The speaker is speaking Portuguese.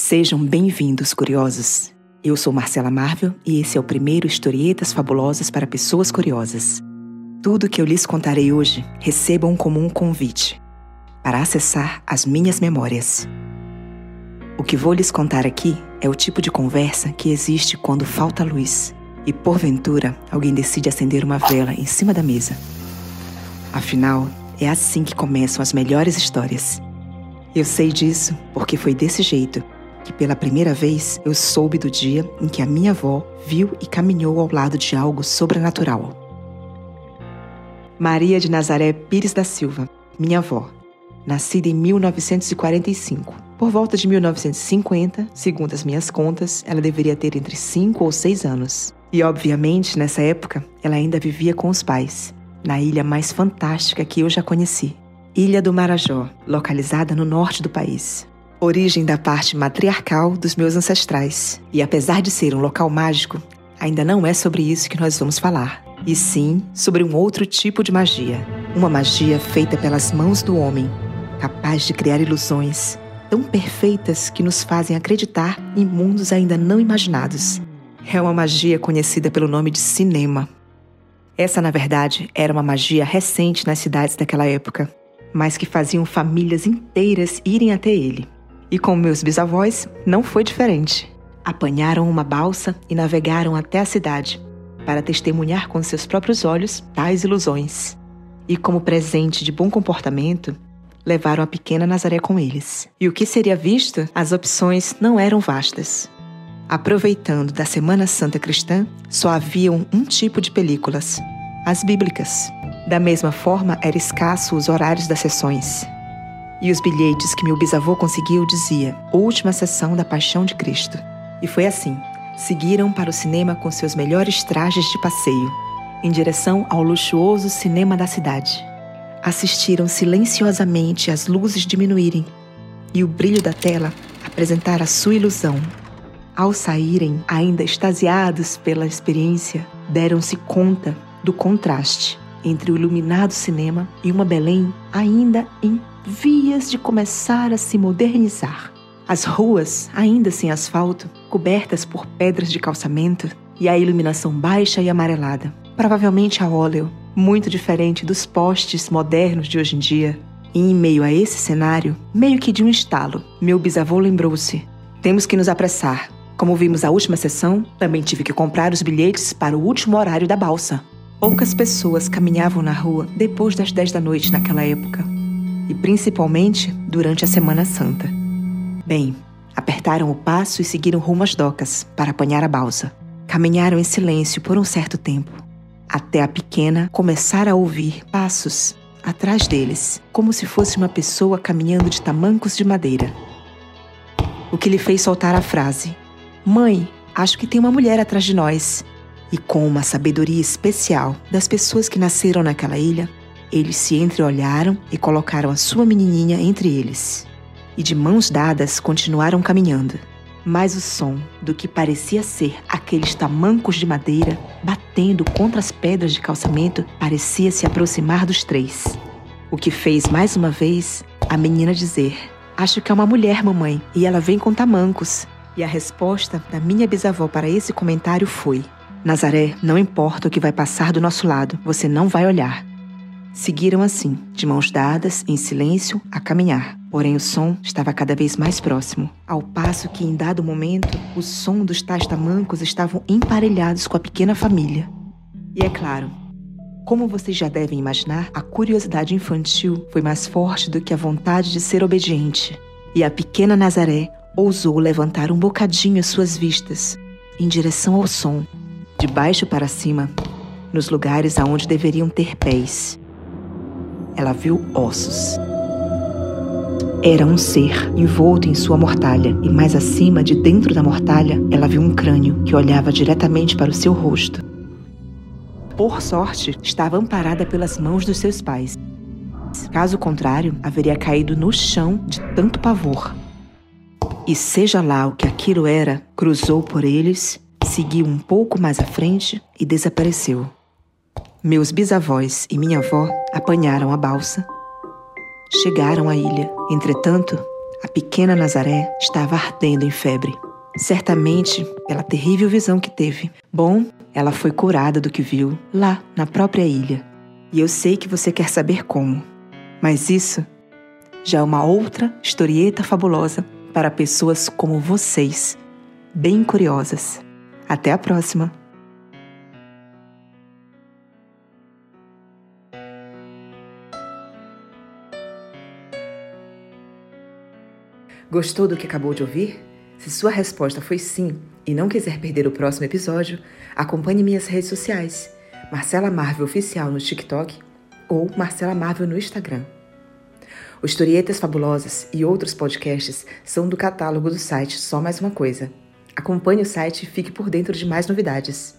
Sejam bem-vindos, curiosos. Eu sou Marcela Marvel e esse é o primeiro Historietas Fabulosas para Pessoas Curiosas. Tudo que eu lhes contarei hoje recebam como um convite para acessar as minhas memórias. O que vou lhes contar aqui é o tipo de conversa que existe quando falta luz e, porventura, alguém decide acender uma vela em cima da mesa. Afinal, é assim que começam as melhores histórias. Eu sei disso porque foi desse jeito que pela primeira vez eu soube do dia em que a minha avó viu e caminhou ao lado de algo sobrenatural. Maria de Nazaré Pires da Silva, minha avó, nascida em 1945. Por volta de 1950, segundo as minhas contas, ela deveria ter entre 5 ou 6 anos. E obviamente, nessa época, ela ainda vivia com os pais, na ilha mais fantástica que eu já conheci, Ilha do Marajó, localizada no norte do país. Origem da parte matriarcal dos meus ancestrais. E apesar de ser um local mágico, ainda não é sobre isso que nós vamos falar. E sim sobre um outro tipo de magia. Uma magia feita pelas mãos do homem, capaz de criar ilusões tão perfeitas que nos fazem acreditar em mundos ainda não imaginados. É uma magia conhecida pelo nome de cinema. Essa, na verdade, era uma magia recente nas cidades daquela época, mas que faziam famílias inteiras irem até ele. E com meus bisavós não foi diferente. Apanharam uma balsa e navegaram até a cidade para testemunhar com seus próprios olhos tais ilusões. E como presente de bom comportamento, levaram a pequena Nazaré com eles. E o que seria visto, as opções não eram vastas. Aproveitando da Semana Santa Cristã, só haviam um tipo de películas, as bíblicas. Da mesma forma, era escasso os horários das sessões. E os bilhetes que meu bisavô conseguiu dizia: Última sessão da Paixão de Cristo. E foi assim. Seguiram para o cinema com seus melhores trajes de passeio, em direção ao luxuoso cinema da cidade. Assistiram silenciosamente as luzes diminuírem e o brilho da tela apresentar a sua ilusão. Ao saírem, ainda extasiados pela experiência, deram-se conta do contraste entre o iluminado cinema e uma Belém ainda em vias de começar a se modernizar. As ruas, ainda sem asfalto, cobertas por pedras de calçamento e a iluminação baixa e amarelada, provavelmente a óleo, muito diferente dos postes modernos de hoje em dia. E em meio a esse cenário, meio que de um estalo, meu bisavô lembrou-se: temos que nos apressar. Como vimos a última sessão, também tive que comprar os bilhetes para o último horário da balsa. Poucas pessoas caminhavam na rua depois das 10 da noite naquela época e principalmente durante a Semana Santa. Bem, apertaram o passo e seguiram rumo às docas para apanhar a balsa. Caminharam em silêncio por um certo tempo, até a pequena começar a ouvir passos atrás deles, como se fosse uma pessoa caminhando de tamancos de madeira. O que lhe fez soltar a frase: Mãe, acho que tem uma mulher atrás de nós. E com uma sabedoria especial das pessoas que nasceram naquela ilha, eles se entreolharam e colocaram a sua menininha entre eles. E de mãos dadas continuaram caminhando. Mas o som do que parecia ser aqueles tamancos de madeira batendo contra as pedras de calçamento parecia se aproximar dos três. O que fez mais uma vez a menina dizer: Acho que é uma mulher, mamãe, e ela vem com tamancos. E a resposta da minha bisavó para esse comentário foi: Nazaré, não importa o que vai passar do nosso lado, você não vai olhar. Seguiram assim, de mãos dadas, em silêncio, a caminhar. Porém, o som estava cada vez mais próximo, ao passo que, em dado momento, o som dos tais tamancos estavam emparelhados com a pequena família. E é claro, como vocês já devem imaginar, a curiosidade infantil foi mais forte do que a vontade de ser obediente. E a pequena Nazaré ousou levantar um bocadinho as suas vistas em direção ao som, de baixo para cima, nos lugares aonde deveriam ter pés ela viu ossos. Era um ser envolto em sua mortalha, e mais acima, de dentro da mortalha, ela viu um crânio que olhava diretamente para o seu rosto. Por sorte, estava amparada pelas mãos dos seus pais. Caso contrário, haveria caído no chão de tanto pavor. E seja lá o que aquilo era, cruzou por eles, seguiu um pouco mais à frente e desapareceu. Meus bisavós e minha avó apanharam a balsa. Chegaram à ilha. Entretanto, A pequena Nazaré estava ardendo em febre. Certamente pela terrível visão que teve. Bom, ela foi curada do que viu lá na própria ilha. E eu sei que você quer saber como. Mas isso já é uma outra historieta fabulosa para pessoas como vocês, bem curiosas. Até a próxima! Gostou do que acabou de ouvir? Se sua resposta foi sim e não quiser perder o próximo episódio, acompanhe minhas redes sociais, Marcela Marvel Oficial no TikTok ou Marcela Marvel no Instagram. Historietas Fabulosas e outros podcasts são do catálogo do site Só Mais Uma Coisa. Acompanhe o site e fique por dentro de mais novidades.